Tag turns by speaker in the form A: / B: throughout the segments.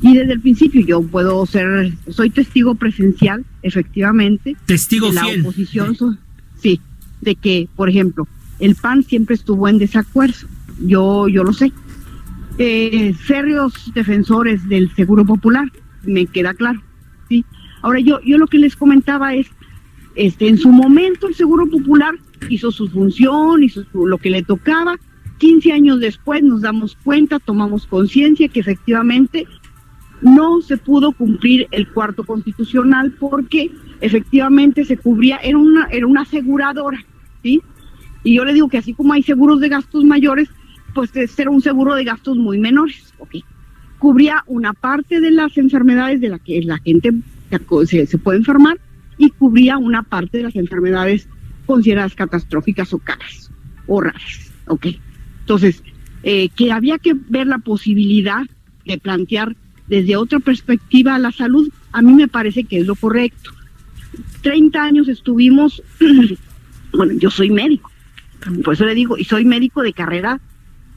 A: Y desde el principio yo puedo ser, soy testigo presencial, efectivamente.
B: Testigo
A: de la
B: fiel.
A: oposición, sí, de que, por ejemplo, el PAN siempre estuvo en desacuerdo. Yo, yo lo sé. Eh, férreos defensores del Seguro Popular, me queda claro. Sí. Ahora yo, yo lo que les comentaba es, este, en su momento el Seguro Popular hizo su función, hizo su- lo que le tocaba. 15 años después nos damos cuenta, tomamos conciencia que efectivamente no se pudo cumplir el cuarto constitucional porque efectivamente se cubría, era una, era una aseguradora, ¿sí? Y yo le digo que así como hay seguros de gastos mayores, pues era un seguro de gastos muy menores, ¿ok? Cubría una parte de las enfermedades de la que la gente se, se puede enfermar y cubría una parte de las enfermedades consideradas catastróficas o caras o raras, ¿ok? Entonces, eh, que había que ver la posibilidad de plantear desde otra perspectiva la salud, a mí me parece que es lo correcto. 30 años estuvimos, bueno, yo soy médico, por eso le digo, y soy médico de carrera,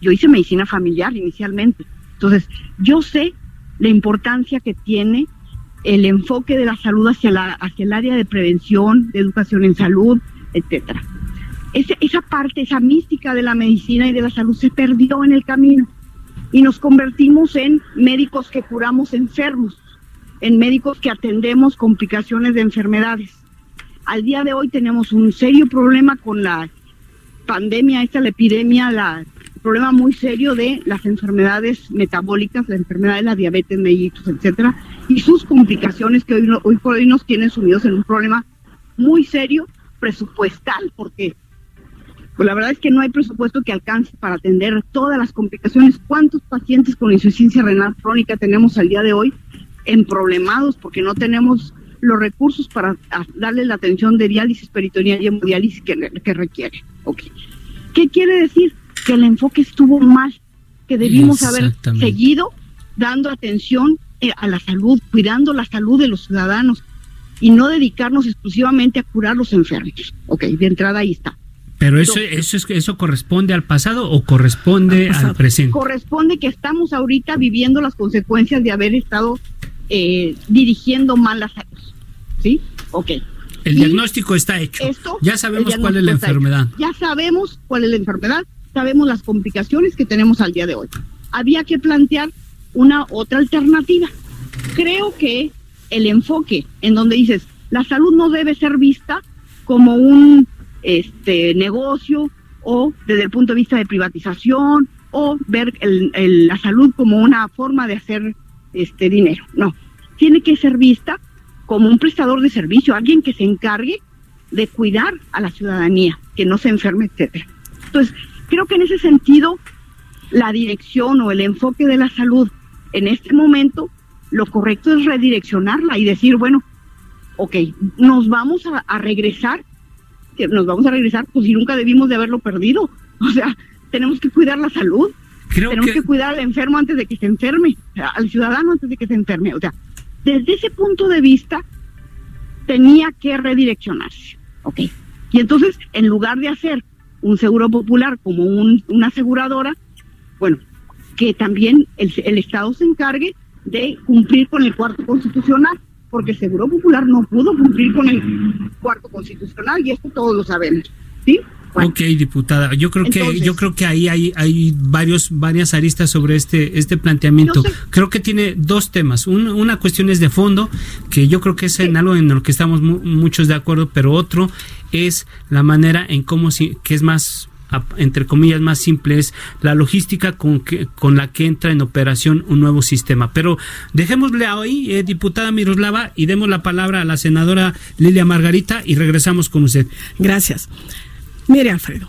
A: yo hice medicina familiar inicialmente. Entonces, yo sé la importancia que tiene el enfoque de la salud hacia, la, hacia el área de prevención, de educación en salud, etcétera. Esa parte, esa mística de la medicina y de la salud se perdió en el camino y nos convertimos en médicos que curamos enfermos, en médicos que atendemos complicaciones de enfermedades. Al día de hoy tenemos un serio problema con la pandemia, esta la epidemia, la problema muy serio de las enfermedades metabólicas, la enfermedad de la diabetes mellitus, etcétera, y sus complicaciones que hoy, hoy por hoy nos tienen sumidos en un problema muy serio presupuestal, porque pues la verdad es que no hay presupuesto que alcance para atender todas las complicaciones. ¿Cuántos pacientes con insuficiencia renal crónica tenemos al día de hoy emproblemados porque no tenemos los recursos para darle la atención de diálisis peritoneal y hemodiálisis que, que requiere? Ok. ¿Qué quiere decir? Que el enfoque estuvo mal, que debimos haber seguido dando atención eh, a la salud, cuidando la salud de los ciudadanos y no dedicarnos exclusivamente a curar los enfermos. Ok, de entrada ahí está.
B: Pero eso, eso, es, eso corresponde al pasado o corresponde
C: Al
B: presente.
A: corresponde que estamos ahorita viviendo las consecuencias de haber estado eh, dirigiendo mal la salud. ¿Sí? Ok.
B: El
A: Y
B: diagnóstico está hecho.
A: Esto,
B: ya sabemos cuál es la enfermedad.
A: hecho. Ya sabemos cuál es la enfermedad, sabemos las complicaciones que tenemos al día de hoy. Había que plantear una otra alternativa. Creo que el enfoque en donde dices, la salud no debe ser vista como un este negocio o desde el punto de vista de privatización o ver el- el- la salud como una forma de hacer este dinero. No, tiene que ser vista como un prestador de servicio, alguien que se encargue de cuidar a la ciudadanía, que no se enferme, etcétera. Entonces, creo que en ese sentido, la dirección o el enfoque de la salud en este momento, lo correcto es redireccionarla y decir, bueno, ok, nos vamos a, a regresar, que nos vamos a regresar, pues si nunca debimos de haberlo perdido. O sea, tenemos que cuidar la salud,
B: Creo
A: tenemos
B: que,
A: que cuidar al enfermo antes de que se enferme, al ciudadano antes de que se enferme. O sea, desde ese punto de vista, tenía que redireccionarse. ¿ok? Y entonces, en lugar de hacer un seguro popular como un- una aseguradora, bueno, que también el, el Estado se encargue de cumplir con el cuarto constitucional, porque el Seguro Popular no pudo cumplir con el cuarto constitucional y esto todos lo sabemos. ¿Sí? Bueno,
B: Ok, diputada, yo creo que yo creo que ahí hay, hay varios varias aristas sobre este este planteamiento.
A: Sé.
B: Creo que tiene dos temas. Un- una cuestión es de fondo, que yo creo que es en algo en lo que estamos mu- muchos de acuerdo, pero otro es la manera en cómo si, que es más entre comillas más simple es la logística con que con la que entra en operación un nuevo sistema. Pero dejémosle ahí, eh, diputada Miroslava, y demos la palabra a la senadora Lilia Margarita y regresamos con usted.
C: Gracias. Mire, Alfredo,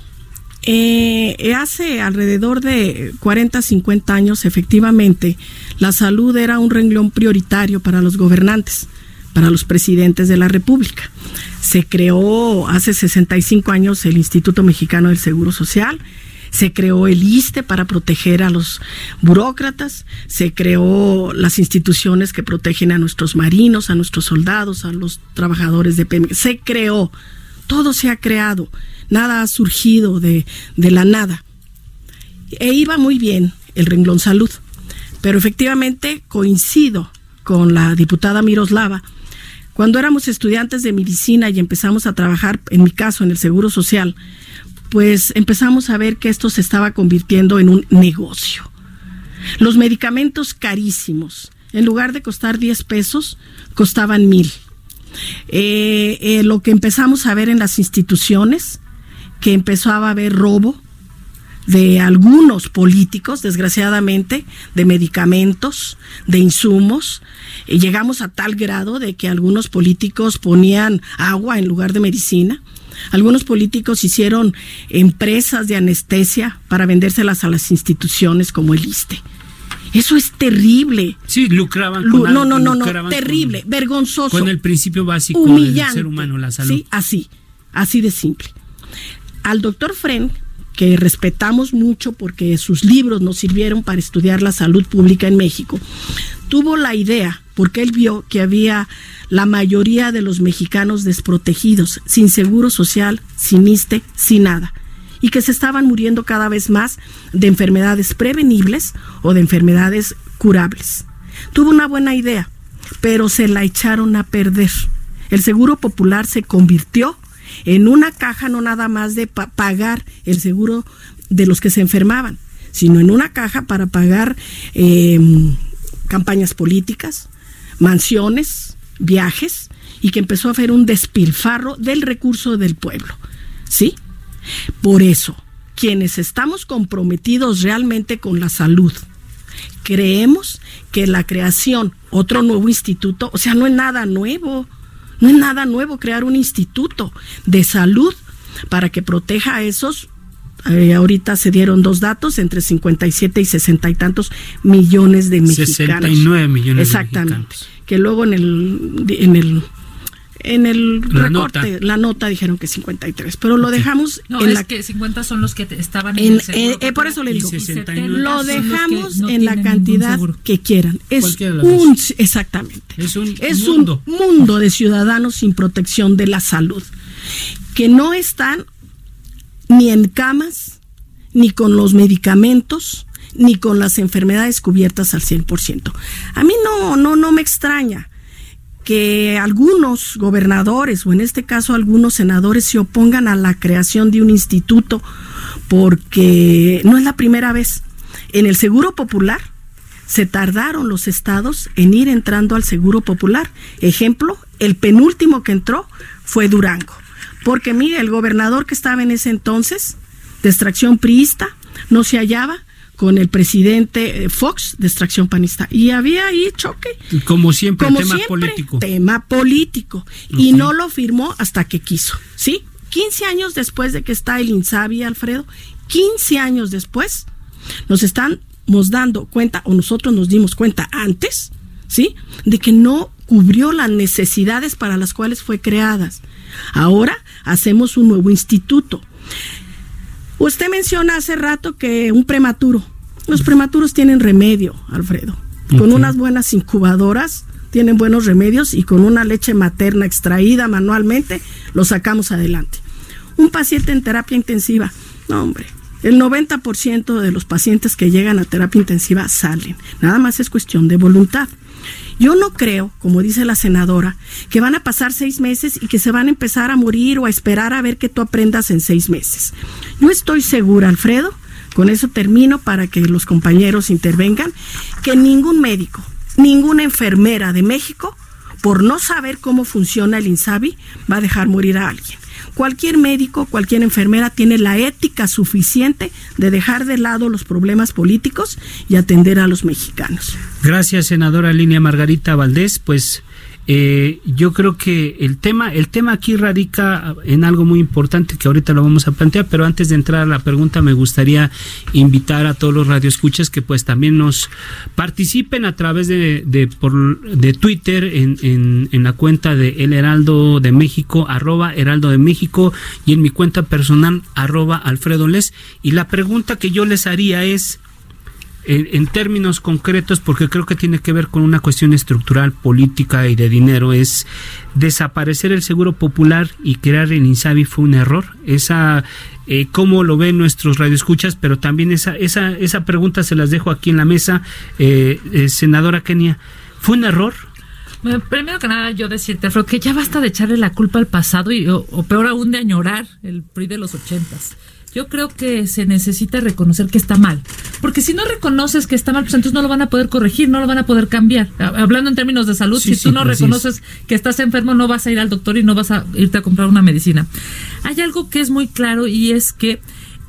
C: eh, hace alrededor de 40, 50 años, efectivamente, la salud era un renglón prioritario para los gobernantes. Para los presidentes de la República. Se creó hace 65 años el Instituto Mexicano del Seguro Social, se creó el ISTE para proteger a los burócratas, se creó las instituciones que protegen a nuestros marinos, a nuestros soldados, a los trabajadores de Pemex, se creó, todo se ha creado, nada ha surgido de, de la nada. E iba muy bien el renglón salud, pero efectivamente coincido con la diputada Miroslava, cuando éramos estudiantes de medicina y empezamos a trabajar, en mi caso, en el Seguro Social, pues empezamos a ver que esto se estaba convirtiendo en un negocio. Los medicamentos carísimos, en lugar de costar 10 pesos, costaban mil. Eh, eh, lo que empezamos a ver en las instituciones, que empezó a haber robo de algunos políticos, desgraciadamente, de medicamentos, de insumos. Eh, llegamos a tal grado de que algunos políticos ponían agua en lugar de medicina. Algunos políticos hicieron empresas de anestesia para vendérselas a las instituciones como el ISTE. Eso es terrible.
B: Sí, lucraban
C: con No, no, no, no, terrible, vergonzoso.
B: Con el principio básico del ser humano, la salud.
C: Sí, así, así de simple. Al doctor Fren, que respetamos mucho porque sus libros nos sirvieron para estudiar la salud pública en México, tuvo la idea, porque él vio que había la mayoría de los mexicanos desprotegidos, sin seguro social, sin ISTE, sin nada, y que se estaban muriendo cada vez más de enfermedades prevenibles o de enfermedades curables. Tuvo una buena idea, pero se la echaron a perder. El Seguro Popular se convirtió en una caja no nada más de pagar el seguro de los que se enfermaban, sino en una caja para pagar em, campañas políticas, mansiones, viajes y que empezó a hacer un despilfarro del recurso del pueblo. ¿Sí? Por eso, quienes estamos comprometidos realmente con la salud, creemos que la creación, otro nuevo instituto, o sea, no es nada nuevo, no es nada nuevo crear un instituto de salud para que proteja a esos eh, ahorita se dieron dos datos, entre 57 y 60 y tantos millones de mexicanos.
B: 69 millones
C: Exactamente. Que luego en el, en el en el la recorte, nota. la nota dijeron que 53, pero lo dejamos
D: no, en es la que 50 son los que estaban en, el
C: eh, eh, por eso le digo, lo dejamos en la cantidad que quieran. Es un exactamente.
B: Es un es mundo.
C: un mundo de ciudadanos sin protección de la salud que no están ni en camas, ni con los medicamentos, ni con las enfermedades cubiertas al 100%. A mí no, no, no me extraña que algunos gobernadores o en este caso algunos senadores se opongan a la creación de un instituto porque no es la primera vez. En el Seguro Popular se tardaron los estados en ir entrando al Seguro Popular. Ejemplo, el penúltimo que entró fue Durango. Porque mire, el gobernador que estaba en ese entonces, de extracción priista, no se hallaba con el presidente eh, Fox de extracción panista. Y había ahí choque.
B: Como siempre, tema político.
C: Tema político. Y no lo firmó hasta que quiso. ¿Sí? 15 años después de que está el Insabi, Alfredo, 15 años después, nos estamos dando cuenta, o nosotros nos dimos cuenta antes, ¿sí? De que no cubrió las necesidades para las cuales fue creadas. Ahora hacemos un nuevo instituto. Usted menciona hace rato que un prematuro. Los prematuros tienen remedio, Alfredo. Con unas buenas incubadoras tienen buenos remedios y con una leche materna extraída manualmente lo sacamos adelante. Un paciente en terapia intensiva, no hombre, el 90% de los pacientes que llegan a terapia intensiva salen. Nada más es cuestión de voluntad. Yo no creo, como dice la senadora, que van a pasar seis meses y que se van a empezar a morir o a esperar a ver que tú aprendas en seis meses. Yo estoy segura, Alfredo, con eso termino para que los compañeros intervengan, que ningún médico, ninguna enfermera de México, por no saber cómo funciona el INSABI, va a dejar morir a alguien cualquier médico, cualquier enfermera tiene la ética suficiente de dejar de lado los problemas políticos y atender a los mexicanos.
B: Gracias, senadora Línea Margarita Valdés. Pues eh, yo creo que el tema, el tema aquí radica en algo muy importante que ahorita lo vamos a plantear, pero antes de entrar a la pregunta me gustaría invitar a todos los radioescuchas que pues también nos participen a través de, de, por, de Twitter en, en, en, la cuenta de El Heraldo de México, arroba Heraldo de México y en mi cuenta personal, arroba Alfredo Les. Y la pregunta que yo les haría es, en, términos concretos, porque creo que tiene que ver con una cuestión estructural, política y de dinero, es desaparecer el Seguro Popular y crear el INSABI fue un error. Esa, eh, cómo lo ven nuestros radioescuchas, pero también esa, esa, esa pregunta se las dejo aquí en la mesa, eh, eh, senadora Kenia. ¿Fue un error?
D: primero que nada, yo decirte, Alfredo, que ya basta de echarle la culpa al pasado y, o, o peor aún de añorar el PRI de los ochentas yo creo que se necesita reconocer que está mal. Porque si no reconoces que está mal, pues entonces no lo van a poder corregir, no lo van a poder cambiar. Hablando en términos de salud, si tú no reconoces que estás enfermo, no vas a ir al doctor y no vas a irte a comprar una medicina. Hay algo que es muy claro y es que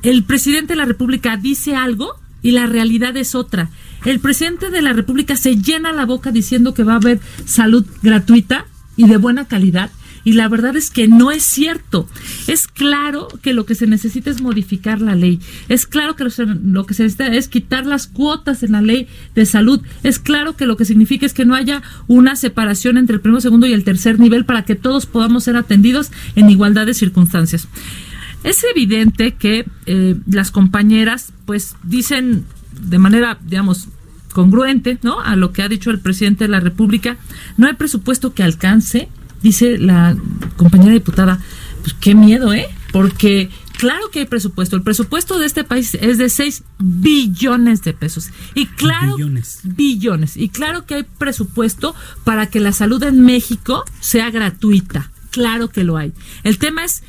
D: el presidente de la República dice algo y la realidad es otra. El presidente de la República se llena la boca diciendo que va a haber salud gratuita y de buena calidad y la verdad es que no es cierto. Es claro que lo que se necesita es modificar la ley. Es claro que lo que se necesita es quitar las cuotas en la ley de salud. Es claro que lo que significa es que no haya una separación entre el primero, segundo y el tercer nivel para que todos podamos ser atendidos en igualdad de circunstancias. Es evidente que eh, las compañeras pues dicen de manera, digamos, congruente, ¿no? A lo que ha dicho el presidente de la República, no hay presupuesto que alcance dice la compañera diputada, pues qué miedo, ¿eh? Porque claro que hay presupuesto. El presupuesto de este país es de 6 billones de pesos. Y claro, billones. billones. Y claro que hay presupuesto para que la salud en México sea gratuita. Claro que lo hay. El tema es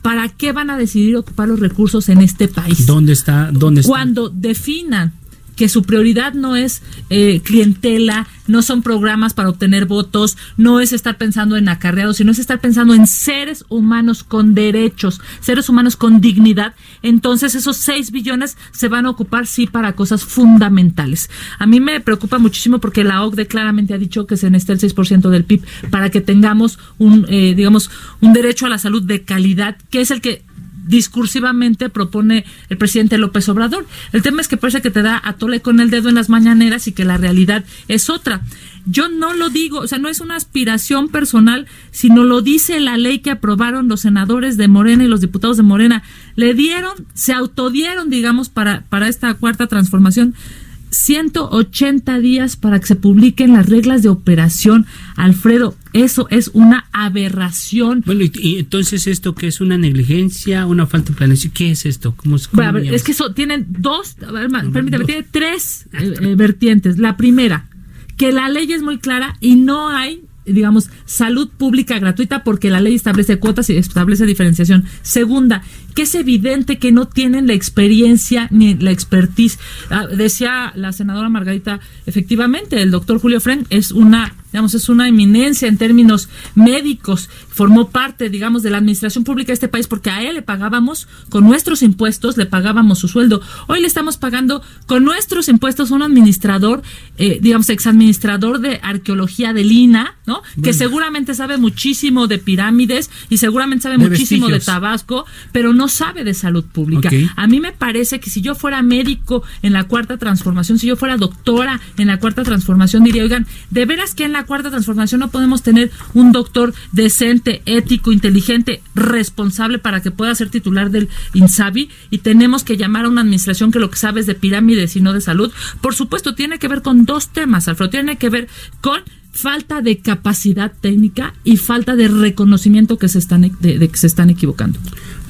D: ¿para qué van a decidir ocupar los recursos en este país?
B: ¿Dónde está? ¿Dónde está?
D: Cuando definan que su prioridad no es eh, clientela, no son programas para obtener votos, no es estar pensando en acarreados, sino es estar pensando en seres humanos con derechos, seres humanos con dignidad, entonces esos 6 billones se van a ocupar sí para cosas fundamentales. A mí me preocupa muchísimo porque la OCDE claramente ha dicho que se necesita el 6% del PIB para que tengamos un, eh, digamos, un derecho a la salud de calidad, que es el que discursivamente propone el presidente López Obrador. El tema es que parece que te da a tole con el dedo en las mañaneras y que la realidad es otra. Yo no lo digo, o sea, no es una aspiración personal, sino lo dice la ley que aprobaron los senadores de Morena y los diputados de Morena. Le dieron, se autodieron, digamos, para, para esta cuarta transformación 180 días para que se publiquen las reglas de operación. Alfredo, eso es una aberración.
B: Bueno, y, entonces esto que es una negligencia, una falta de planeación, ¿qué es esto? ¿Cómo,
D: es que eso tienen dos, permítame, tiene tres eh, eh, vertientes. La primera, que la ley es muy clara y no hay digamos, salud pública gratuita porque la ley establece cuotas y establece diferenciación. Segunda, que es evidente que no tienen la experiencia ni la expertise. Ah, decía la senadora Margarita, efectivamente, el doctor Julio Fren es una digamos, es una eminencia en términos médicos, formó parte, digamos, de la administración pública de este país porque a él le pagábamos con nuestros impuestos, le pagábamos su sueldo. Hoy le estamos pagando con nuestros impuestos a un administrador, eh, digamos, exadministrador de arqueología de Lina, ¿no? Que seguramente sabe muchísimo de pirámides y seguramente sabe muchísimo de Tabasco, pero no sabe de salud pública. A mí me parece que si yo fuera médico en la cuarta transformación, si yo fuera doctora en la cuarta transformación, diría, oigan, de veras que en la cuarta transformación no podemos tener un doctor decente, ético, inteligente, responsable para que pueda ser titular del INSABI y tenemos que llamar a una administración que lo que sabe es de pirámides y no de salud. Por supuesto, tiene que ver con dos temas, Alfredo. Tiene que ver con falta de capacidad técnica y falta de reconocimiento que se están de, que se están equivocando.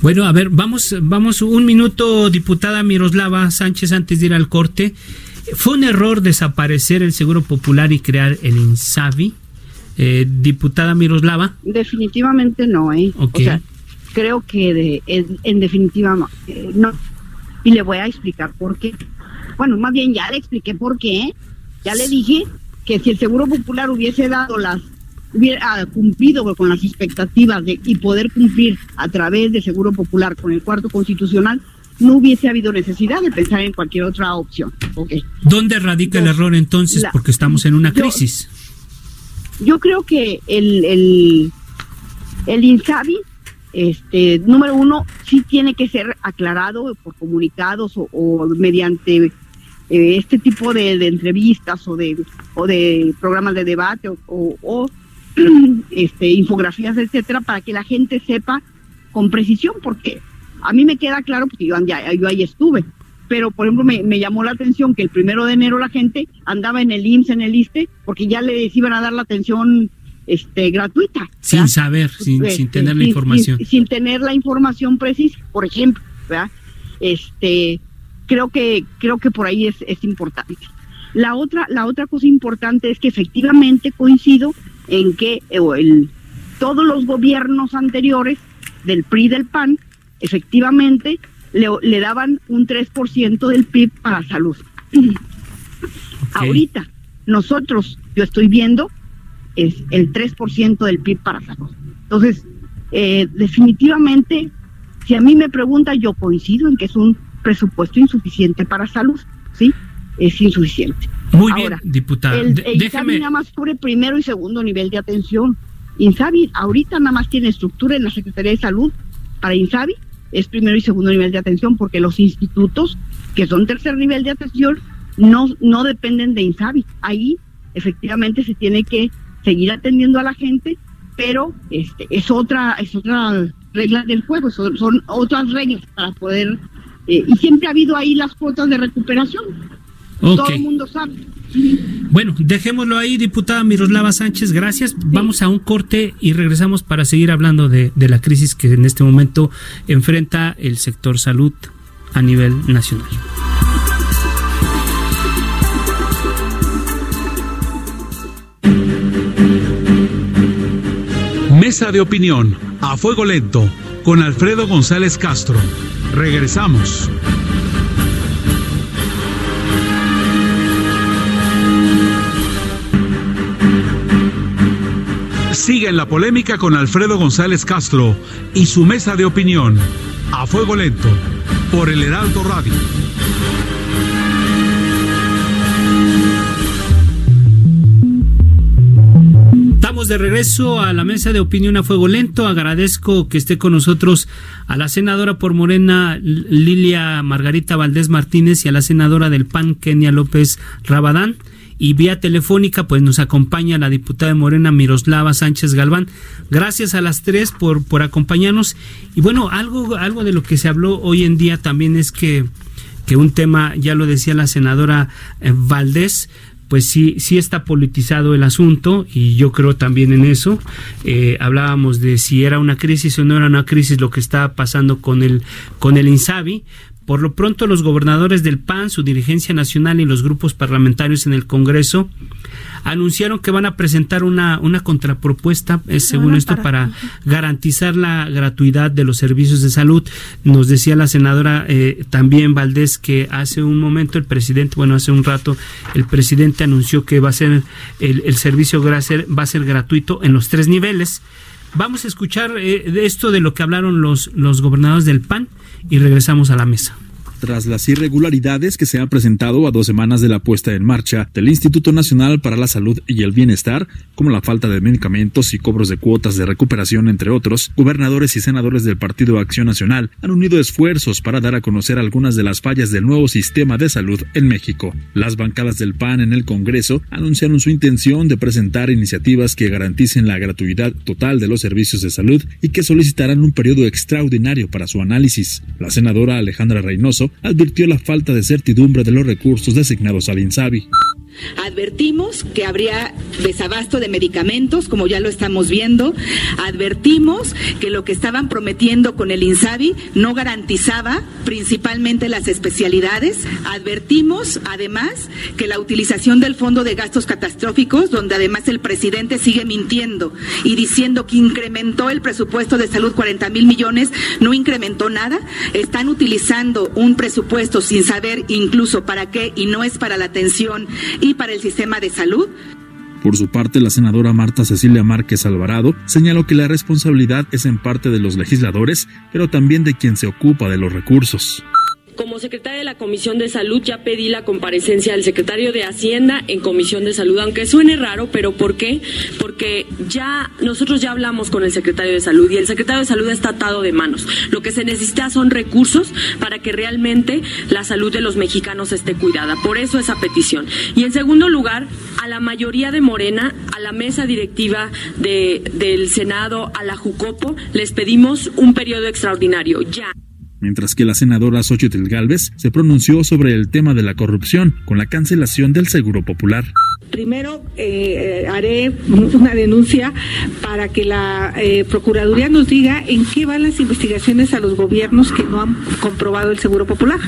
B: Bueno, a ver, vamos vamos un minuto diputada Miroslava Sánchez antes de ir al corte. ¿Fue un error desaparecer el Seguro Popular y crear el INSABI? Eh, diputada Miroslava.
A: Definitivamente no, ¿eh? O sea, creo que en, definitiva eh, no. Y le voy a explicar por qué. Bueno, más bien ya le expliqué por qué. Ya le dije que si el Seguro Popular hubiese dado las hubiera cumplido con las expectativas de, y poder cumplir a través de Seguro Popular con el cuarto constitucional, no hubiese habido necesidad de pensar en cualquier otra opción. Okay.
B: ¿Dónde radica el error entonces? Porque estamos en una crisis.
A: yo creo que el, el, el INSABI, este, número uno, sí tiene que ser aclarado por comunicados o, mediante eh, este tipo de, entrevistas o de, o de programas de debate o, o este, infografías, etcétera, para que la gente sepa con precisión, porque a mí me queda claro, porque yo, yo ahí estuve, pero por ejemplo me, me, llamó la atención que el primero de enero la gente andaba en el IMSS, en el ISTE, porque ya les iban a dar la atención este gratuita.
B: Sin saber, sin, este, sin tener la información.
A: Sin, tener la información precisa, por ejemplo, ¿verdad? Este, creo que, creo que por ahí es, es importante. La otra, la otra cosa importante es que efectivamente coincido en que eh, el, todos los gobiernos anteriores del PRI y del PAN, efectivamente, le, daban un 3% del PIB para salud. Ahorita, nosotros, yo estoy viendo, es el 3% del PIB para salud. Entonces, eh, definitivamente, si a mí me pregunta, yo coincido en que es un presupuesto insuficiente para salud, ¿sí? Es insuficiente.
B: Muy bien, diputada.
A: El, el nada más cubre primero y segundo nivel de atención. Insabi ahorita nada más tiene estructura en la Secretaría de Salud para Insabi es primero y segundo nivel de atención, porque los institutos que son tercer nivel de atención no, no dependen de INSABI. Ahí efectivamente se tiene que seguir atendiendo a la gente, pero este es otra, es otra regla del juego, son, son otras reglas para poder, eh, y siempre ha habido ahí las cuotas de recuperación. Todo el mundo sabe.
B: Bueno, dejémoslo ahí, diputada Miroslava Sánchez, gracias. Vamos a un corte y regresamos para seguir hablando de, de la crisis que en este momento enfrenta el sector salud a nivel nacional.
E: Mesa de opinión, a fuego lento, con Alfredo González Castro. Regresamos. Sigue en la polémica con Alfredo González Castro y su mesa de opinión. A fuego lento. Por el Heraldo Radio.
B: Estamos de regreso a la mesa de opinión a fuego lento. Agradezco que esté con nosotros a la senadora por Morena Lilia Margarita Valdés Martínez y a la senadora del PAN Kenia López Rabadán y vía telefónica pues nos acompaña la diputada de Morena Miroslava Sánchez Galván. Gracias a las tres por, por acompañarnos. Y bueno, algo, algo de lo que se habló hoy en día también es que, que un tema, ya lo decía la senadora eh, Valdés, pues sí, sí está politizado el asunto y yo creo también en eso. Eh, hablábamos de si era una crisis o no era una crisis lo que estaba pasando con el, con el INSABI, por lo pronto, los gobernadores del PAN, su dirigencia nacional y los grupos parlamentarios en el Congreso anunciaron que van a presentar una, una contrapropuesta, eh, según esto, para garantizar la gratuidad de los servicios de salud. Nos decía la senadora eh, también Valdés que hace un momento el presidente, bueno, hace un rato, el presidente anunció que va a ser el, el servicio va a ser gratuito en los tres niveles. Vamos a escuchar eh, esto de lo que hablaron los, los gobernadores del PAN y regresamos a la mesa
F: tras las irregularidades que se han presentado a dos semanas de la puesta en marcha del Instituto Nacional para la Salud y el Bienestar, como la falta de medicamentos y cobros de cuotas de recuperación, entre otros, gobernadores y senadores del Partido Acción Nacional han unido esfuerzos para dar a conocer algunas de las fallas del nuevo sistema de salud en México. Las bancadas del PAN en el Congreso anunciaron su intención de presentar iniciativas que garanticen la gratuidad total de los servicios de salud y que solicitarán un periodo extraordinario para su análisis. La senadora Alejandra Reynoso advirtió la falta de certidumbre de los recursos designados al INSABI.
G: Advertimos que habría desabasto de medicamentos, como ya lo estamos viendo. Advertimos que lo que estaban prometiendo con el INSABI no garantizaba principalmente las especialidades. Advertimos, además, que la utilización del Fondo de Gastos Catastróficos, donde además el presidente sigue mintiendo y diciendo que incrementó el presupuesto de salud 40 mil millones, no incrementó nada. Están utilizando un presupuesto sin saber incluso para qué y no es para la atención para el sistema de salud.
F: Por su parte, la senadora Marta Cecilia Márquez Alvarado señaló que la responsabilidad es en parte de los legisladores, pero también de quien se ocupa de los recursos
H: Como secretaria de la Comisión de Salud ya pedí la comparecencia del secretario de Hacienda en Comisión de Salud, aunque suene raro, pero ¿por qué? Porque ya nosotros ya hablamos con el secretario de Salud y el secretario de Salud está atado de manos. Lo que se necesita son recursos para que realmente la salud de los mexicanos esté cuidada. Por eso esa petición. Y en segundo lugar, a la mayoría de Morena, a la mesa directiva de, del Senado, a la Jucopo, les pedimos un periodo extraordinario, ya
F: mientras que la senadora Xochitl Galvez se pronunció sobre el tema de la corrupción con la cancelación del Seguro Popular.
I: Primero eh, haré una denuncia para que la eh, Procuraduría nos diga en qué van las investigaciones a los gobiernos que no han comprobado el Seguro Popular.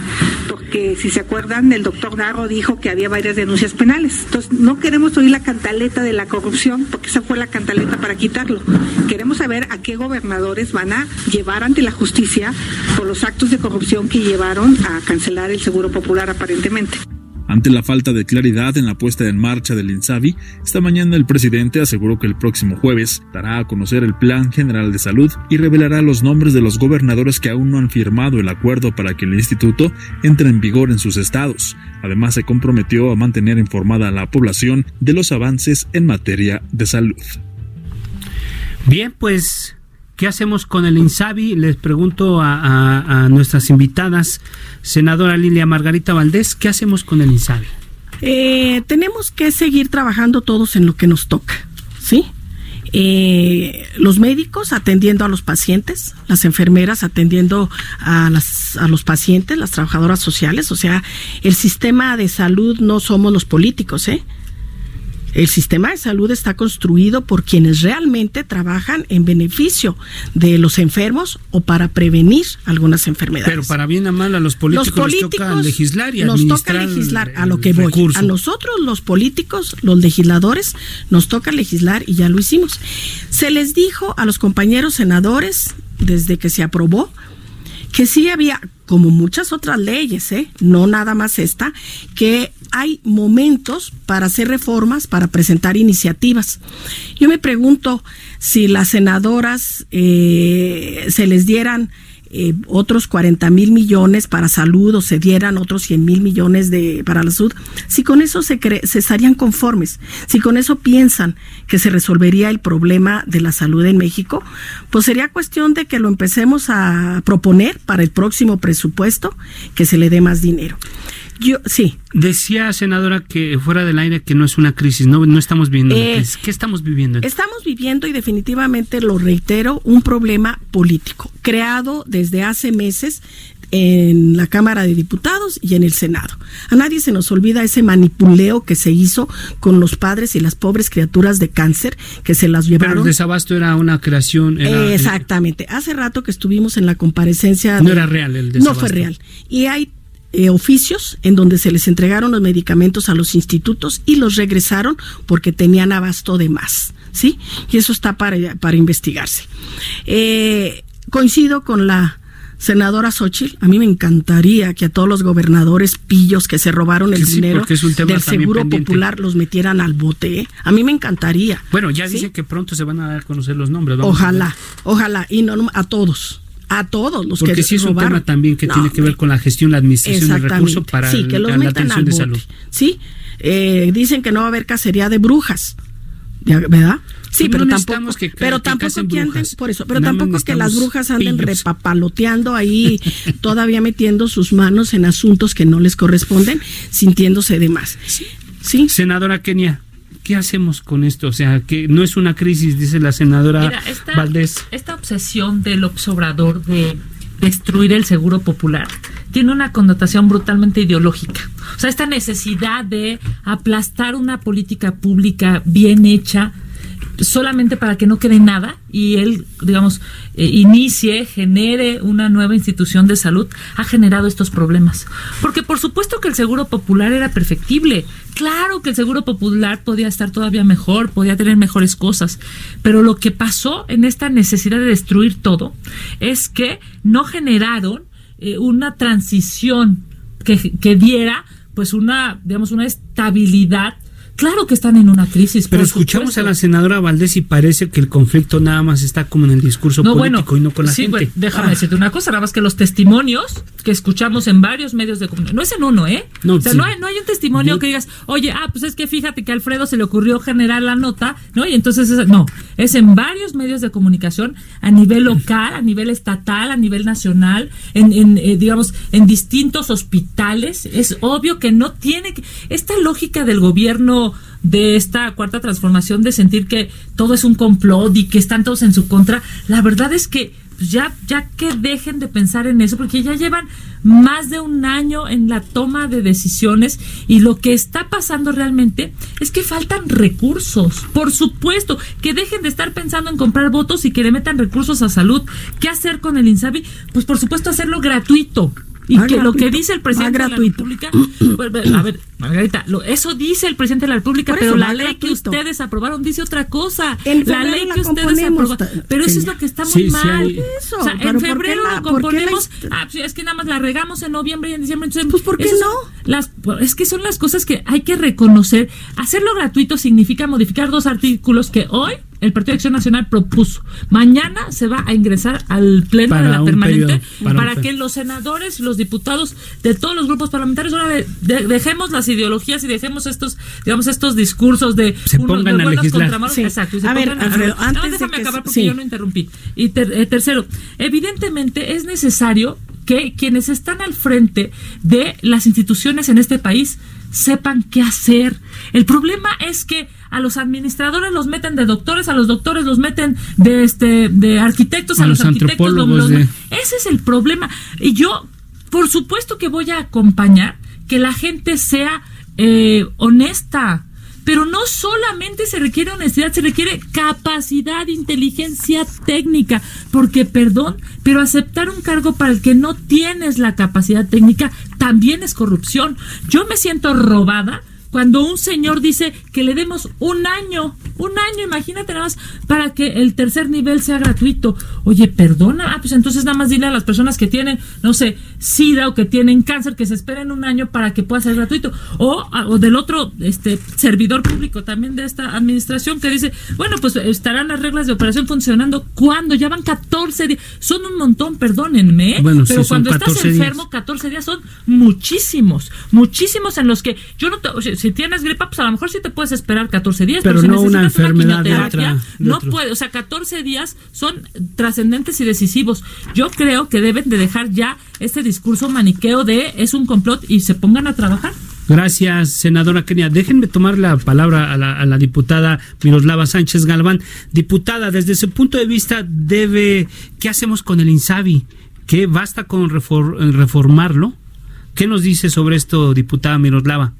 I: Porque si se acuerdan, el doctor Darro dijo que había varias denuncias penales. Entonces, no queremos oír la cantaleta de la corrupción, porque esa fue la cantaleta para quitarlo. Queremos saber a qué gobernadores van a llevar ante la justicia por los actos de corrupción que llevaron a cancelar el Seguro Popular aparentemente.
F: Ante la falta de claridad en la puesta en marcha del INSABI, esta mañana el presidente aseguró que el próximo jueves dará a conocer el Plan General de Salud y revelará los nombres de los gobernadores que aún no han firmado el acuerdo para que el instituto entre en vigor en sus estados. Además, se comprometió a mantener informada a la población de los avances en materia de salud.
B: Bien, pues ¿Qué hacemos con el INSABI? Les pregunto a, nuestras invitadas, senadora Lilia Margarita Valdés, ¿qué hacemos con el INSABI?
C: Eh, tenemos que seguir trabajando todos en lo que nos toca, ¿sí? Eh, los médicos atendiendo a los pacientes, las enfermeras atendiendo a, las, a los pacientes, las trabajadoras sociales, o sea, el sistema de salud no somos los políticos, ¿eh? El sistema de salud está construido por quienes realmente trabajan en beneficio de los enfermos o para prevenir algunas enfermedades.
B: Pero para bien o mal a los políticos, nos toca legislar y
C: Nos toca legislar, a lo que voy. A nosotros los políticos, los legisladores, nos toca legislar y ya lo hicimos. Se les dijo a los compañeros senadores desde que se aprobó que sí había, como muchas otras leyes, ¿eh? no nada más esta, que hay momentos para hacer reformas, para presentar iniciativas. Yo me pregunto si las senadoras eh, se les dieran eh, otros 40 mil millones para salud o se dieran otros 100 mil millones de, para la salud, si con eso se, se estarían conformes, si con eso piensan que se resolvería el problema de la salud en México, pues sería cuestión de que lo empecemos a proponer para el próximo presupuesto, que se le dé más dinero. Yo, sí.
B: Decía, senadora, que fuera del aire que no es una crisis, no, no estamos viviendo una crisis. ¿Qué estamos viviendo?
C: Estamos viviendo, y definitivamente lo reitero, un problema político, creado desde hace meses en la Cámara de Diputados y en el Senado. A nadie se nos olvida ese manipuleo que se hizo con los padres y las pobres criaturas de cáncer que se las llevaron. Pero
B: el desabasto era una creación.
C: Exactamente. Hace rato que estuvimos en la comparecencia.
B: No era real el desabasto.
C: No fue real. Y hay eh, oficios en donde se les entregaron los medicamentos a los institutos y los regresaron porque tenían abasto de más, ¿sí? Y eso está para, para investigarse. Eh, coincido con la senadora Xochitl, a mí me encantaría que a todos los gobernadores pillos que se robaron el dinero del Seguro Popular los metieran al bote. ¿eh? A mí me encantaría.
B: Bueno, ya dicen que pronto se van a dar a conocer los nombres.
C: ojalá, ojalá, y no a todos a todos los
B: Porque
C: que
B: sí es un tema también que tiene que ver con la gestión, la administración del recurso para sí, que los la atención de salud.
C: Sí, eh, dicen que no va a haber cacería de brujas, ¿verdad? Sí, pero, tampoco, que, pero tampoco que anden, por eso, pero tampoco que las brujas anden repapaloteando ahí, todavía metiendo sus manos en asuntos que no les corresponden, sintiéndose de más.
B: ¿Sí? Senadora Kenia, ¿qué hacemos con esto? O sea, que no es una crisis, dice la senadora Valdés.
D: Esta obsesión del obsobrador de destruir el seguro popular tiene una connotación brutalmente ideológica. O sea, esta necesidad de aplastar una política pública bien hecha solamente para que no quede nada y él, digamos, eh, inicie, genere una nueva institución de salud, ha generado estos problemas. Porque por supuesto que el Seguro Popular era perfectible. Claro que el Seguro Popular podía estar todavía mejor, podía tener mejores cosas. Pero lo que pasó en esta necesidad de destruir todo es que no generaron eh, una transición que, que diera pues una, digamos, una estabilidad Claro que están en una crisis.
B: Pero escuchamos a la senadora Valdés y parece que el conflicto nada más está como en el discurso político y no con la
D: sí,
B: gente.
D: déjame ah. decirte una cosa, nada más que los testimonios que escuchamos en varios medios de comunicación, no es en uno, ¿eh? No, o sea, no, hay, un testimonio que digas, oye, ah, pues es que fíjate que a Alfredo se le ocurrió generar la nota, ¿no? Y entonces, no, es en varios medios de comunicación a nivel local, a nivel estatal, a nivel nacional, en, en eh, digamos, en distintos hospitales. Es obvio que no tiene que, esta lógica del gobierno de esta cuarta transformación de sentir que todo es un complot y que están todos en su contra, la verdad es que pues ya, ya que dejen de pensar en eso, porque ya llevan más de un año en la toma de decisiones y lo que está pasando realmente es que faltan recursos. Por supuesto, que dejen de estar pensando en comprar votos y que le metan recursos a salud. ¿Qué hacer con el INSABI? Pues por supuesto hacerlo gratuito. Y ah, que lo que dice el presidente de la República, pues, a ver, Margarita, lo, eso dice el presidente de la República, pero la ley que ustedes aprobaron dice otra cosa. la ley que ustedes aprobaron, pero eso es lo que está muy mal. o sea, en febrero la, componemos, ah, pues, es que nada más la regamos en noviembre y en diciembre. Entonces,
C: pues ¿por qué no?
D: Las, es que son las cosas que hay que reconocer. Hacerlo gratuito significa modificar dos artículos que hoy el Partido de Acción Nacional propuso. Mañana se va a ingresar al Pleno de la Permanente para, que los senadores y los diputados de todos los grupos parlamentarios ahora dejemos las ideologías y dejemos estos, digamos, estos discursos de
B: se pongan a legislar.
D: Exacto. a ver, Alfredo, antes déjame acabar porque yo no interrumpí. Y eh, tercero, evidentemente es necesario que quienes están al frente de las instituciones en este país sepan qué hacer. El problema es que a los administradores los meten de doctores, a los doctores los meten de este de arquitectos, a, los, arquitectos los, ese es el problema. Y yo, por supuesto que voy a acompañar que la gente sea eh, honesta, pero no solamente se requiere honestidad, se requiere capacidad, inteligencia técnica, porque perdón, pero aceptar un cargo para el que no tienes la capacidad técnica también es corrupción. Yo me siento robada cuando un señor dice que le demos un año, un año, imagínate nada más, para que el tercer nivel sea gratuito. Oye, perdona, ah, pues entonces nada más dile a las personas que tienen, no sé, SIDA o que tienen cáncer, que se esperen un año para que pueda ser gratuito. O, ah, o del otro este servidor público también de esta administración que dice, bueno, pues estarán las reglas de operación funcionando cuando ya van 14 días. Son un montón, perdónenme, ¿eh? pero cuando estás enfermo, 14 días son muchísimos, muchísimos en los que yo no te, si tienes gripa, pues a lo mejor sí te puedes esperar 14 días, pero, no una enfermedad no puede, o sea, 14 días son trascendentes y decisivos. Yo creo que deben de dejar ya este discurso maniqueo de es un complot y se pongan a trabajar.
B: Gracias, senadora Kenia. Déjenme tomar la palabra a la, a la, diputada Miroslava Sánchez Galván. Diputada, desde su punto de vista, debe, ¿qué hacemos con el INSABI? ¿Qué basta con reformarlo? ¿Qué nos dice sobre esto, diputada Miroslava?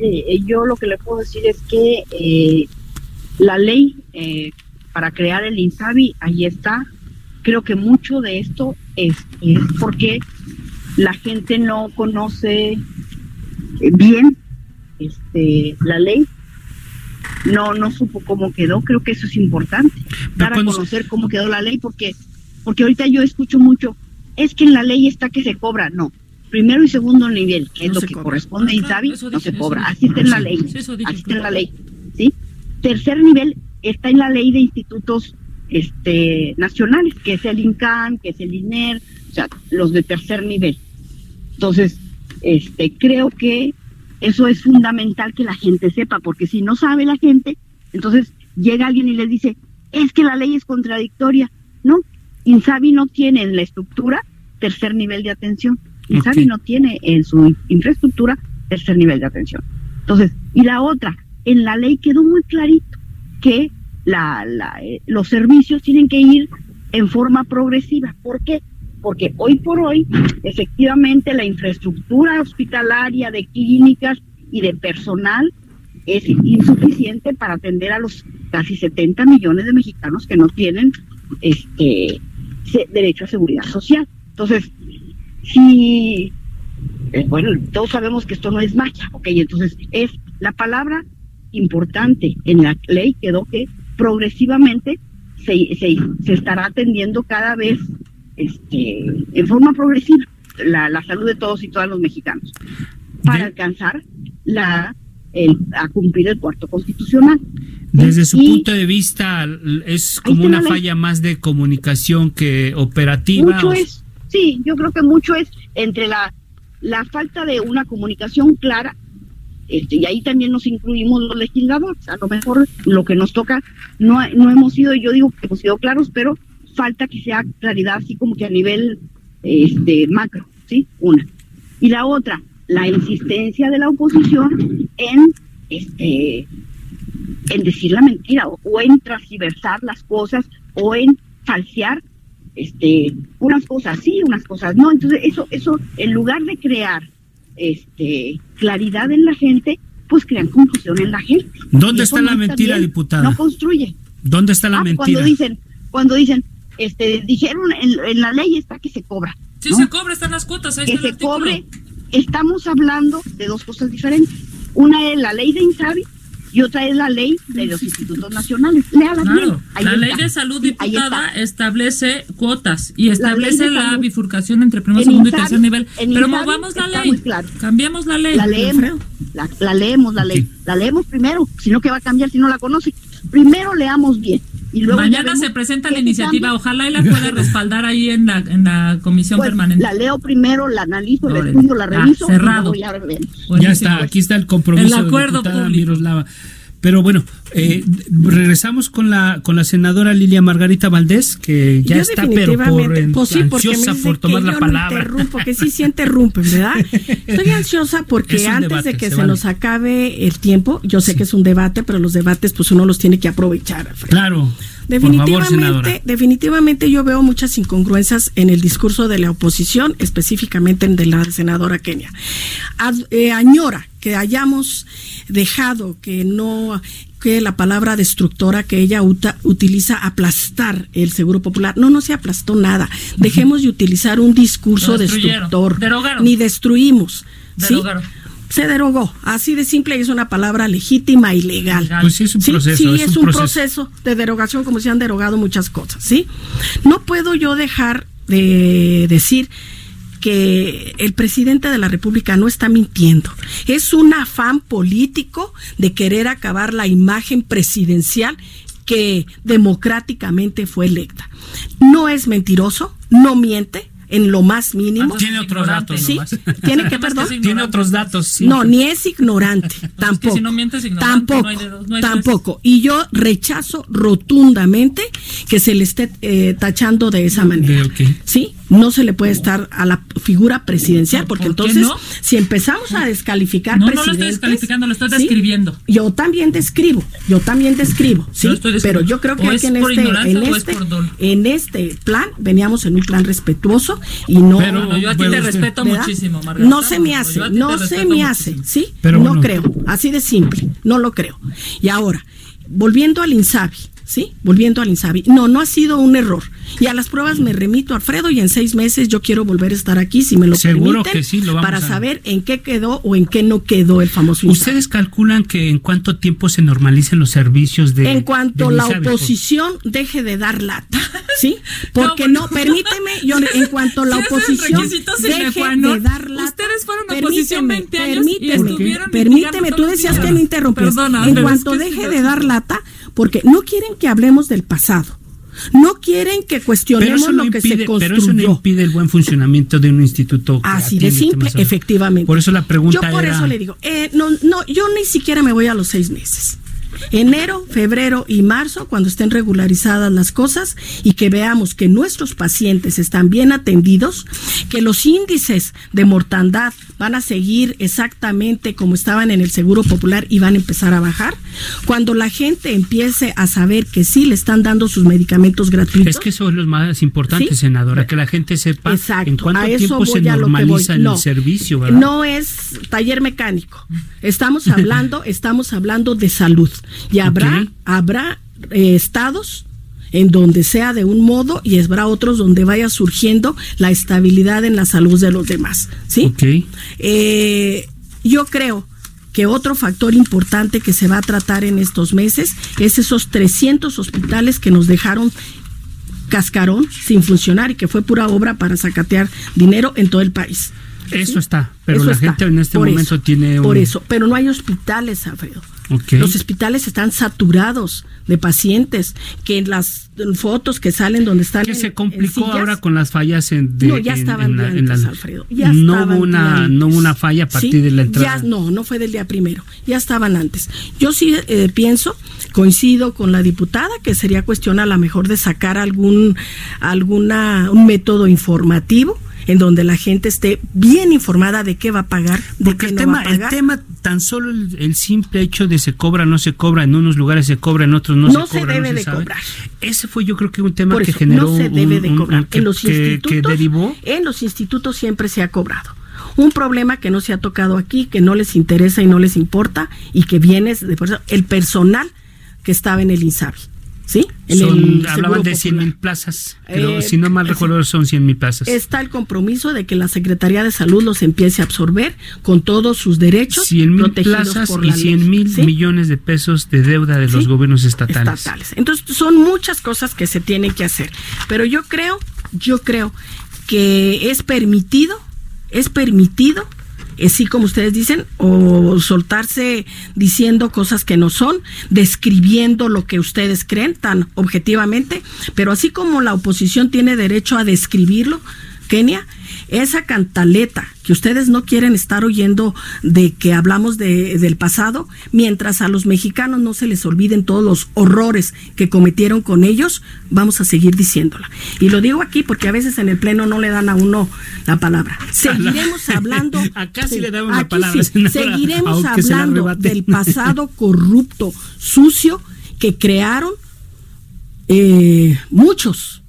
A: Eh, yo lo que le puedo decir es que eh, la ley eh, para crear el INSABI, ahí está. Creo que mucho de esto es, es porque la gente no conoce bien este, la ley, no no supo cómo quedó, creo que eso es importante, dar a conocer cómo quedó la ley, porque porque ahorita yo escucho mucho, es que en la ley está que se cobra, no, primero y segundo nivel, que es lo que corresponde a INSABI, no se cobra. Así está en la ley. Así está en la ley. ¿sí? Tercer nivel está en la ley de institutos este nacionales, que es el INCAN, que es el INER, o sea, los de tercer nivel. Entonces, este creo que eso es fundamental que la gente sepa, porque si no sabe la gente, entonces llega alguien y le dice, es que la ley es contradictoria. No, INSABI no tiene en la estructura tercer nivel de atención. INSABI no tiene en su infraestructura tercer nivel de atención. Entonces, y la otra, en la ley quedó muy clarito que la, la, eh, los servicios tienen que ir en forma progresiva. ¿Por qué? Porque hoy por hoy, efectivamente, la infraestructura hospitalaria de clínicas y de personal es insuficiente para atender a los casi 70 millones de mexicanos que no tienen este derecho a seguridad social. Entonces, si, eh, bueno, todos sabemos que esto no es magia, ok, entonces es la palabra importante en la ley quedó que progresivamente se, se, estará atendiendo cada vez este, en forma progresiva la, la salud de todos y todas los mexicanos para alcanzar la el, a cumplir el cuarto constitucional.
B: Desde su punto de vista, es como una falla más de comunicación que operativa.
A: Mucho es, sí, yo creo que mucho es entre la, la falta de una comunicación clara, este, y ahí también nos incluimos los legisladores. A lo mejor lo que nos toca, no, no hemos sido, yo digo que hemos sido claros, pero falta que sea claridad así como que a nivel este, macro, ¿sí? Una. Y la otra, la insistencia de la oposición en este en decir la mentira o, en transversar las cosas o en falsear este unas cosas sí unas cosas no. Entonces eso eso en lugar de crear este claridad en la gente pues crean confusión en la gente.
B: Dónde está la mentira diputada
A: no construye.
B: Dónde está la ah, mentira
A: cuando dicen cuando dicen este dijeron en, la ley está que se cobra
D: sí se cobra están las cuotas ahí
A: que se cobre. estamos hablando de dos cosas diferentes. Una es la ley de Insabi y otra es la ley de los institutos nacionales.
D: claro, la ley de salud diputada establece cuotas y establece la, bifurcación entre primer, segundo y tercer nivel. Pero movamos la ley. Cambiemos la ley.
A: La leemos, la, leemos la ley. La leemos primero, sino que va a cambiar si no la conoce. Primero leamos bien. Y luego
D: Mañana se presenta la iniciativa, ojalá y la pueda respaldar ahí en la, en la comisión pues, permanente.
A: La leo primero, la analizo, la estudio, la reviso.
D: cerrado.
B: ya, ya, está, aquí está el compromiso
D: el acuerdo de la Miroslava.
B: Pero bueno, eh, regresamos con la con la senadora Lilia Margarita Valdés, que ya está, pero por
C: pues sí, ansiosa por tomar la palabra. interrumpo, que sí se interrumpen, ¿verdad? Estoy ansiosa porque antes de que se, nos acabe el tiempo, yo sé que es un debate, pero los debates pues uno los tiene que aprovechar.
B: Claro.
C: Definitivamente, definitivamente yo veo muchas incongruencias en el discurso de la oposición, específicamente en de la senadora Kenia. Eh, añora que hayamos dejado que no que la palabra destructora que ella utiliza aplastar el seguro popular. No, no se aplastó nada. Dejemos de utilizar un discurso destructor. Ni destruimos. ¿sí? se derogó. Así de simple, es una palabra legítima y legal.
B: Pues sí, es un proceso.
C: Sí, es, un, proceso. de derogación, como se han derogado muchas cosas, ¿sí? No puedo yo dejar de decir que el presidente de la República no está mintiendo. Es un afán político de querer acabar la imagen presidencial que democráticamente fue electa. No es mentiroso, no miente, en lo más mínimo.
B: Tiene otros datos.
C: Sí, tiene que, perdón.
B: Tiene otros datos.
C: No, ni es ignorante, tampoco. tampoco, tampoco. Y yo rechazo rotundamente que se le esté eh, tachando de esa manera. Sí, no se le puede estar a la figura presidencial, porque entonces, si empezamos a descalificar
D: no, No lo estoy descalificando, lo estoy describiendo.
C: Yo también describo, yo también describo, sí, pero yo creo que, en, este, en, este, en este plan veníamos en un plan respetuoso y no...
D: Pero, yo a ti te respeto muchísimo,
C: Margarita. No se me hace, no se me hace, ¿sí? Pero no creo, así de simple, no lo creo. Y ahora, volviendo al INSABI, ¿sí? Volviendo al INSABI. No, no ha sido un error. Y a las pruebas me remito, Alfredo, y en seis meses yo quiero volver a estar aquí, si me lo
B: Seguro
C: permiten,
B: que sí, lo
C: para saber en qué quedó o en qué no quedó el famoso
B: ¿Ustedes calculan que en cuánto tiempo se normalicen los servicios de
C: En cuanto la oposición deje de dar lata, ¿sí? Porque no, permíteme, yo en cuanto la oposición deje de dar lata.
D: Ustedes fueron oposición 20 años
C: permíteme, permíteme, tú decías que me interrumpías. En cuanto deje de dar lata, porque no quieren que hablemos del pasado. No quieren que cuestionemos lo que se construyó. Pero eso no
B: impide el buen funcionamiento de un instituto.
C: Así de simple, efectivamente.
B: Por eso la pregunta
C: Yo por eso le digo, eh, no, no, yo ni siquiera me voy a los seis meses enero, febrero y marzo, cuando estén regularizadas las cosas y que veamos que nuestros pacientes están bien atendidos, que los índices de mortandad van a seguir exactamente como estaban en el Seguro Popular y van a empezar a bajar, cuando la gente empiece a saber que sí le están dando sus medicamentos gratuitos.
B: Es que eso es lo más importante, senadora, que la gente sepa en cuánto tiempo se normaliza el servicio. ¿verdad?
C: No es taller mecánico. Estamos hablando, estamos hablando de salud. Y habrá, habrá eh, estados en donde sea de un modo y habrá otros donde vaya surgiendo la estabilidad en la salud de los demás. ¿sí? Eh, yo creo que otro factor importante que se va a tratar en estos meses es esos 300 hospitales que nos dejaron cascarón sin funcionar y que fue pura obra para sacatear dinero en todo el país.
B: Eso está, pero la gente en este momento tiene
C: Por eso, pero no hay hospitales, Alfredo. Los hospitales están saturados de pacientes que en las fotos que salen donde están
B: que se complicó ahora con las fallas en
C: no ya estaban en, Alfredo
B: no hubo una no hubo una falla a partir de la entrada.
C: no no fue del día primero ya estaban antes. Yo sí eh, pienso coincido con la diputada que sería cuestión a lo mejor de sacar algún alguna un método informativo en donde la gente esté bien informada de qué va a pagar, de
B: Porque
C: qué
B: el
C: no
B: tema,
C: va a pagar.
B: El tema, tan solo el, simple hecho de se cobra, no se cobra, en unos lugares se cobra, en otros no,
C: no
B: se cobra.
C: Debe
B: no
C: de
B: se sabe.
C: cobrar.
B: Ese fue yo creo que un tema
C: Por
B: que generó
C: no se debe de
B: un- un-
C: cobrar.
B: que-
C: en los
B: que- que
C: institutos,
B: derivó
C: en los institutos siempre se ha cobrado. Un problema que no se ha tocado aquí, que no les interesa y no les importa y que viene de por eso, el personal que estaba en el INSABI. ¿Sí? En
B: Son-
C: el
B: hablaban de 100
C: Popular.
B: mil plazas. Pero
C: Eh,
B: si no mal recuerdo, son 100 mil plazas.
C: Está el compromiso de que la Secretaría de Salud los empiece a absorber con todos sus derechos
B: 100 mil plazas
C: por
B: y
C: la
B: 100
C: ley,
B: mil
C: ¿sí?
B: millones de pesos de deuda de los gobiernos estatales.
C: estatales. Entonces, son muchas cosas que se tienen que hacer. Pero yo creo, yo creo que es permitido, es permitido, así como ustedes dicen, o soltarse diciendo cosas que no son, describiendo lo que ustedes creen tan objetivamente, pero así como la oposición tiene derecho a describirlo, Kenia, esa cantaleta que ustedes no quieren estar oyendo de que hablamos de, del pasado, mientras a los mexicanos no se les olviden todos los horrores que cometieron con ellos, vamos a seguir diciéndola. Y lo digo aquí porque a veces en el Pleno no le dan a uno la palabra. Seguiremos hablando.
B: Acá sí le damos la palabra,
C: sí, seguiremos
B: se
C: hablando del pasado corrupto, sucio, que crearon eh, muchos.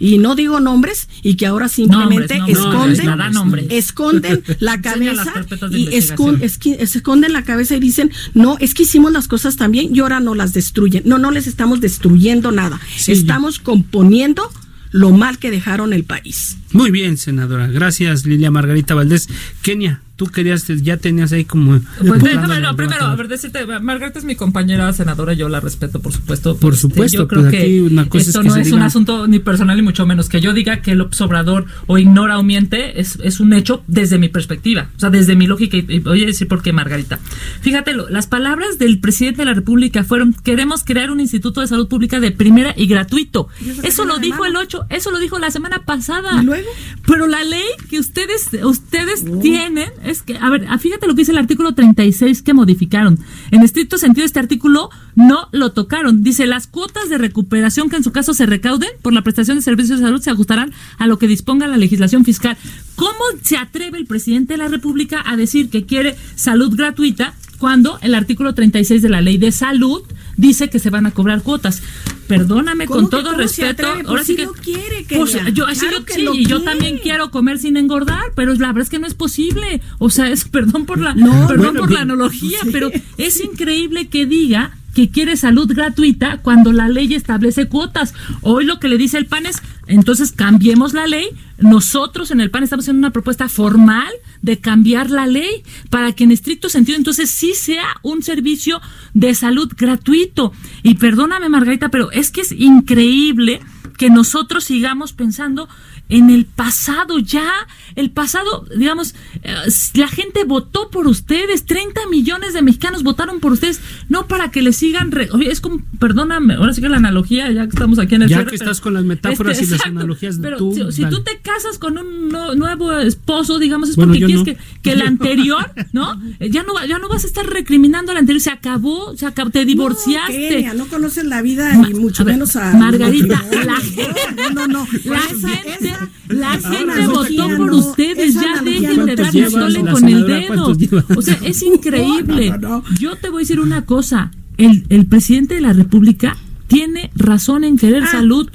C: Y no digo nombres y que ahora simplemente
D: Nombres, nombres,
C: esconden,
D: nombres.
C: esconden la cabeza y
D: investigación.
C: escon- esqui- esconden la cabeza y dicen, no, es que hicimos las cosas también y ahora no las destruyen. No, no les estamos destruyendo nada.
B: Sí,
C: estamos componiendo lo mal que dejaron el país.
B: Muy bien, senadora. Gracias, Lilia Margarita Valdés. Kenia, tú querías, ya tenías ahí como...
D: Pues déjame, no, primero, a ver, decirte, Margarita es mi compañera senadora, yo la respeto, por supuesto.
B: Por
D: Este,
B: supuesto,
D: yo creo
B: pues
D: que
B: una cosa es
D: esto
B: que
D: no es
B: diga-
D: un asunto ni personal ni mucho menos. Que yo diga que el observador o ignora o miente es, es un hecho desde mi perspectiva, o sea, desde mi lógica. Y, y voy a decir por qué, Margarita. Fíjate, lo- las palabras del presidente de la República fueron: queremos crear un instituto de salud pública de primera y gratuito. Eso lo dijo el 8, eso lo dijo la semana pasada.
C: ¿Y luego?
D: Pero la ley que ustedes ustedes tienen es que, a ver, ah, fíjate lo que dice el artículo 36 que modificaron. En estricto sentido, este artículo no lo tocaron. Dice, las cuotas de recuperación que en su caso se recauden por la prestación de servicios de salud se ajustarán a lo que disponga la legislación fiscal. ¿Cómo se atreve el presidente de la República a decir que quiere salud gratuita cuando el artículo 36 de la ley de salud dice que se van a cobrar cuotas? Perdóname,
C: ¿Cómo
D: con
C: que
D: todo respeto.
C: atreve? Pues
D: ahora sí
C: sí
D: que
C: lo quiere,
D: Pues, yo, así
C: Claro
D: yo-
C: que
D: sí,
C: lo
D: y yo también quiero comer sin engordar, pero la verdad es que no es posible. O sea, es perdón por la,
C: No,
D: perdón
B: bueno,
D: por la analogía,
C: Sí.
D: pero es increíble que diga que quiere salud gratuita cuando la ley establece cuotas. Hoy lo que le dice el PAN es, entonces cambiemos la ley. Nosotros en el PAN estamos haciendo una propuesta formal de cambiar la ley para que en estricto sentido entonces sí sea un servicio de salud gratuito. Y perdóname Margarita, pero es que es increíble que nosotros sigamos pensando en el pasado ya, el pasado, digamos, eh, la gente votó por ustedes, 30 millones de mexicanos votaron por ustedes, no para que le sigan, re- oye, es como, perdóname, ahora sí que la analogía, ya que estamos aquí en el
B: Ya
D: cierre,
B: que
D: pero-
B: estás con las metáforas y las analogías,
D: pero
B: tú,
D: si, si tú te casas con un no- nuevo esposo, digamos, es
B: Bueno,
D: porque quieres
B: no.
D: que, que el anterior, ¿no? Eh, Ya no, va- ya no vas a estar recriminando al anterior, se acabó, se acabó, te divorciaste.
C: No, Kenia, no conoces la vida
D: Ma-
C: y mucho
D: a ver,
C: menos a
D: Margarita,
C: No,
D: la
C: no,
D: gente,
C: no, no, no.
D: la gente, la gente votó por ustedes, ya dejen de dar
B: la
D: con el dedo. O sea, es increíble. Yo te voy a decir una cosa, el, el presidente de la República tiene razón en querer
C: Ah.
D: salud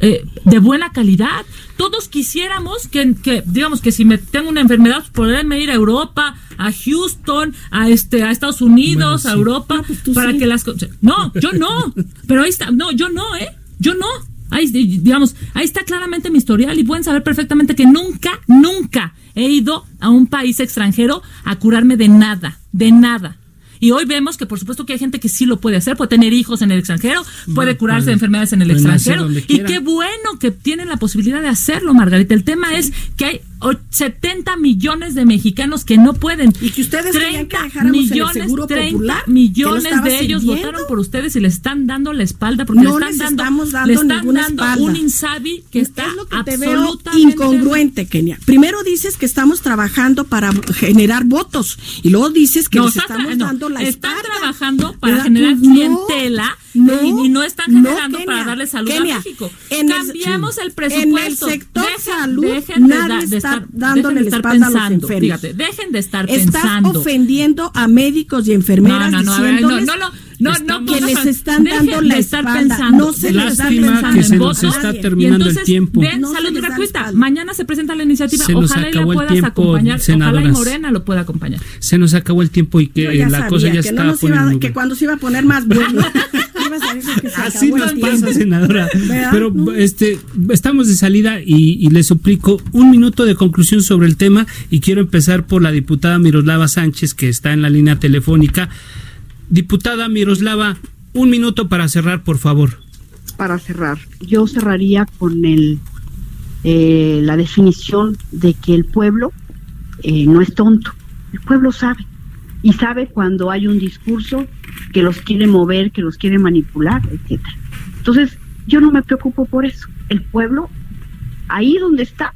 D: eh, de buena calidad. Todos quisiéramos que, que, digamos, que si me tengo una enfermedad, pues, poderme ir a Europa, a Houston, a este, a Estados Unidos,
B: Bueno,
D: a. Europa,
C: No, pues
D: para
C: sí.
D: que las. No, yo no. Pero ahí está, no, yo no, ¿eh? Yo no. Ahí, digamos, ahí está claramente mi historial y pueden saber perfectamente que nunca, nunca he ido a un país extranjero a curarme de nada, de nada. Y hoy vemos que por supuesto que hay gente que sí lo puede hacer, puede tener hijos en el extranjero, puede curarse
B: puede-
D: de enfermedades en el extranjero. Y qué bueno que tienen la posibilidad de hacerlo, Margarita. El tema es que hay 70 millones de mexicanos que no pueden.
C: Y que ustedes
D: 30
C: que
D: millones,
C: el seguro
D: 30
C: popular,
D: millones de ellos votaron por ustedes y le están dando la espalda porque
C: no
D: le están
C: les
D: dando,
C: estamos dando
D: le están
C: ninguna
D: dando
C: espalda.
D: un Insabi que está
C: es lo que te veo
D: absolutamente
C: incongruente, Kenia. Primero dices que estamos trabajando para generar votos y luego dices que
D: No,
C: les estamos
D: no,
C: dando la
D: están
C: espalda.
D: trabajando para
C: ¿Verdad?
D: generar
C: Pues
D: clientela
C: no,
D: y, y no están generando para darle salud
C: Kenia,
D: a México.
C: en
D: Cambiamos el,
C: En
D: presupuesto.
C: el sector
D: Dejen-
C: salud
D: dejen de
C: nadie
D: de estar-
C: dándole
D: dejen de
C: la
D: estar
C: espalda a los
D: pensando,
C: enfermos.
D: Fíjate, dejen de estar
C: Estás
D: pensando.
C: ofendiendo a médicos y enfermeras
D: No, no, no, no,
C: diciéndoles
D: no, no, no, no,
C: que
D: pongan-
C: les están dando la espalda.
D: pensando.
C: No se les
B: Lástima
C: pensando
B: que
C: en
B: se nos
C: votos.
B: está terminando
D: y
B: el tiempo.
D: Den
C: No
D: salud gratuita. Mañana se presenta la iniciativa.
B: Se nos
D: Ojalá y la puedas
B: tiempo,
D: acompañar. Ojalá y. Morena lo pueda acompañar.
B: Se nos acabó el tiempo y que la
C: sabía
B: cosa ya
C: que no
B: está
C: que cuando se iba a poner más bueno que se
B: Así
C: acabó
B: nos
C: el
B: pasa, senadora.
C: ¿Verdad?
B: Pero
C: No.
B: este, estamos de salida y, y le suplico un minuto de conclusión sobre el tema y quiero empezar por la diputada Miroslava Sánchez que está en la línea telefónica. Diputada Miroslava, un minuto para cerrar, por favor.
A: para cerrar, yo cerraría con el eh, la definición de que el pueblo eh, no es tonto. El pueblo sabe y sabe cuando hay un discurso que los quiere mover, que los quiere manipular, etcétera. Entonces, yo no me preocupo por eso. El pueblo, ahí donde está,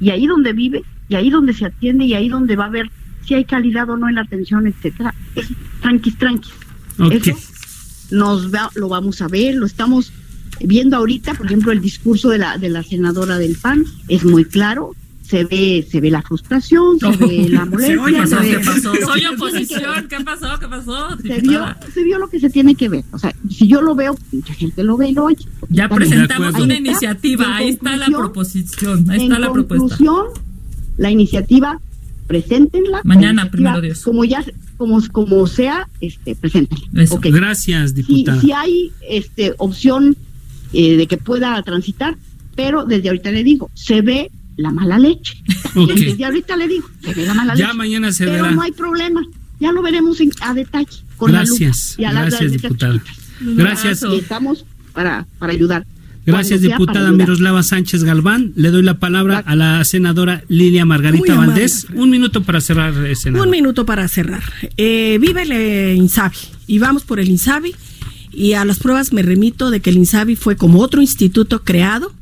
A: y ahí donde vive, y ahí donde se atiende, y ahí donde va a ver si hay calidad o no en la atención, etcétera, es tranquis, tranquis.
B: Ok.
A: Eso nos va- lo vamos a ver, lo estamos viendo ahorita, por ejemplo, el discurso de la de la senadora del PAN es muy claro, se ve se ve la frustración, se ve la molestia,
D: ¿Qué pasó?
A: se ve
D: ¿Qué pasó?
A: lo
D: Soy oposición. ¿Qué pasó? ¿Qué pasó?
A: Se vio, se vio lo que se tiene que ver. O sea, si yo lo veo, mucha gente lo ve y lo oye.
D: Ya presentamos una
A: Ahí
D: iniciativa. Ahí está la proposición. Ahí está la propuesta.
A: conclusión, la iniciativa, preséntenla. la
D: Mañana,
A: iniciativa,
D: primero Dios.
A: Como ya, como, como sea, este, preséntenla.
B: Gracias,
A: si,
B: diputada.
A: si hay este opción eh, de que pueda transitar, pero desde ahorita le digo, se ve la mala leche.
B: Ok.
A: Desde ahorita le digo, se ve la mala
B: Ya
A: leche.
B: mañana se
A: pero
B: verá.
A: no hay problema, ya lo veremos en- a detalle. Con
B: Gracias,
A: la lupa y a las-
B: gracias, diputada. Gracias.
A: Y estamos para, para ayudar.
B: Gracias, diputada. Miroslava Sánchez Galván. Le doy la palabra a la senadora Lilia Margarita
C: amable,
B: Valdés. Un minuto para cerrar, eh, senadora.
C: Un minuto para cerrar. Eh, vive el INSABI y vamos por el INSABI y a las pruebas me remito de que el INSABI fue como otro instituto creado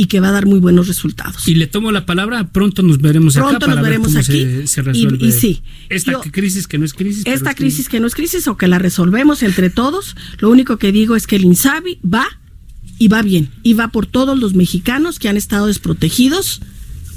C: y que va a dar muy buenos resultados.
B: Y le tomo la palabra, pronto nos veremos acá
C: Pronto
B: para
C: nos
B: ver
C: veremos
B: cómo
C: aquí.
B: se, se
C: Y-
B: resuelve
C: y sí,
B: esta
C: yo-
B: crisis que no es crisis.
C: Esta
B: es que-
C: crisis que no es crisis o que la resolvemos entre todos, lo único que digo es que el INSABI va y va bien y va por todos los mexicanos que han estado desprotegidos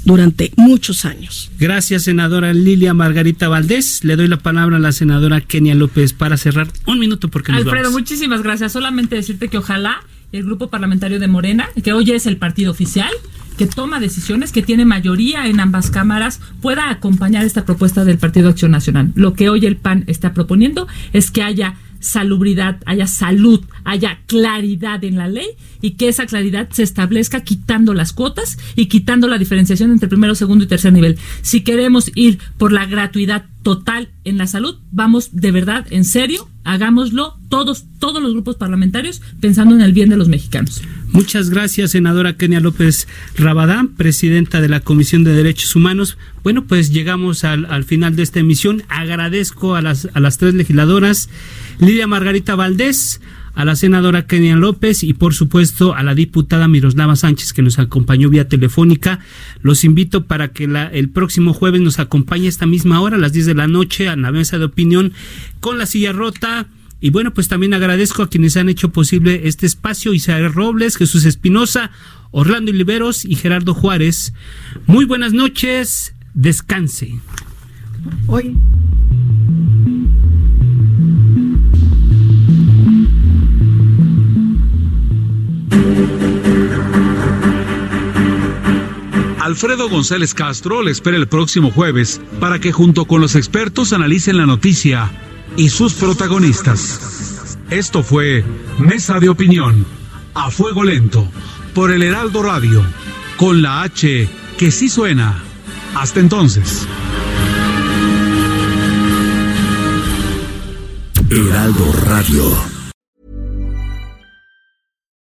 C: durante muchos años.
B: Gracias, senadora Lilia Margarita Valdés. Le doy la palabra a la senadora Kenia López para cerrar. Un minuto porque nos
D: Alfredo,
B: vamos.
D: muchísimas gracias. Solamente decirte que ojalá el grupo parlamentario de Morena, que hoy es el partido oficial, que toma decisiones, que tiene mayoría en ambas cámaras, pueda acompañar esta propuesta del Partido Acción Nacional. Lo que hoy el PAN está proponiendo es que haya salubridad, haya salud, haya claridad en la ley y que esa claridad se establezca quitando las cuotas y quitando la diferenciación entre primero, segundo y tercer nivel. Si queremos ir por la gratuidad total en la salud, vamos de verdad, en serio, hagámoslo todos, todos los grupos parlamentarios pensando en el bien de los mexicanos.
B: Muchas gracias, senadora Kenia López Rabadán, presidenta de la Comisión de Derechos Humanos. Bueno, pues llegamos al, al final de esta emisión. Agradezco a las, a las tres legisladoras, Lidia Margarita Valdés, a la senadora Kenia López y por supuesto a la diputada Miroslava Sánchez que nos acompañó vía telefónica. Los invito para que la, el próximo jueves nos acompañe a esta misma hora, a las 10 de la noche, a la mesa de opinión con la silla rota. Y bueno, pues también agradezco a quienes han hecho posible este espacio, Isabel Robles, Jesús Espinosa, Orlando Oliveros y Gerardo Juárez. Muy buenas noches, descanse.
C: Hoy
E: Alfredo González Castro le espera el próximo jueves para que junto con los expertos analicen la noticia y sus protagonistas. Esto fue Mesa de Opinión, a fuego lento, por el Heraldo Radio, con la H que sí suena. Hasta entonces.
J: Heraldo Radio.